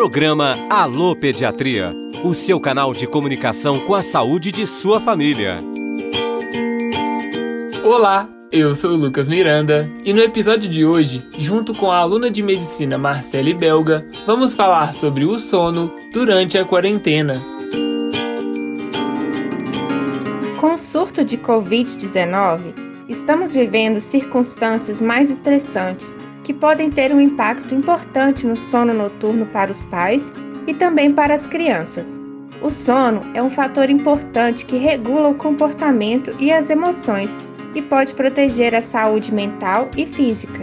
Programa Alô Pediatria, o seu canal de comunicação com a saúde de sua família. Olá, eu sou o Lucas Miranda e no episódio de hoje, junto com a aluna de medicina Marcele Belga, vamos falar sobre o sono durante a quarentena. Com o surto de Covid-19, estamos vivendo circunstâncias mais estressantes que podem ter um impacto importante no sono noturno para os pais e também para as crianças. O sono é um fator importante que regula o comportamento e as emoções e pode proteger a saúde mental e física.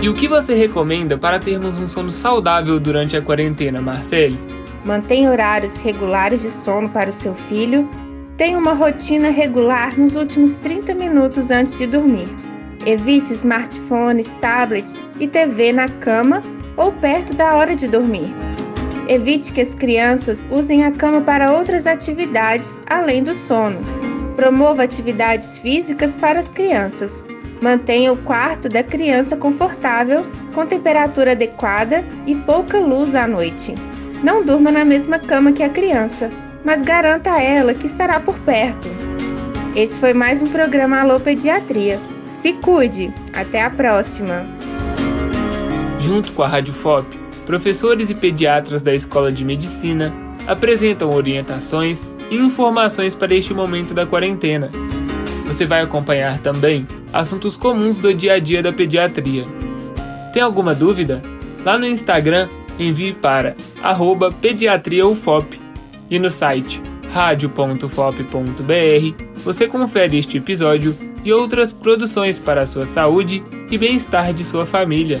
E o que você recomenda para termos um sono saudável durante a quarentena, Marcele? Mantenha horários regulares de sono para o seu filho. Tenha uma rotina regular nos últimos 30 minutos antes de dormir. Evite smartphones, tablets e TV na cama ou perto da hora de dormir. Evite que as crianças usem a cama para outras atividades além do sono. Promova atividades físicas para as crianças. Mantenha o quarto da criança confortável, com temperatura adequada e pouca luz à noite. Não durma na mesma cama que a criança, mas garanta a ela que estará por perto. Esse foi mais um programa Alô Pediatria. Se cuide. Até a próxima. Junto com a Rádio FOP, professores e pediatras da Escola de Medicina apresentam orientações e informações para este momento da quarentena. Você vai acompanhar também assuntos comuns do dia a dia da pediatria. Tem alguma dúvida? Lá no Instagram, envie para pediatriaufop e no site radio.fop.br você confere este episódio e outras produções para a sua saúde e bem-estar de sua família.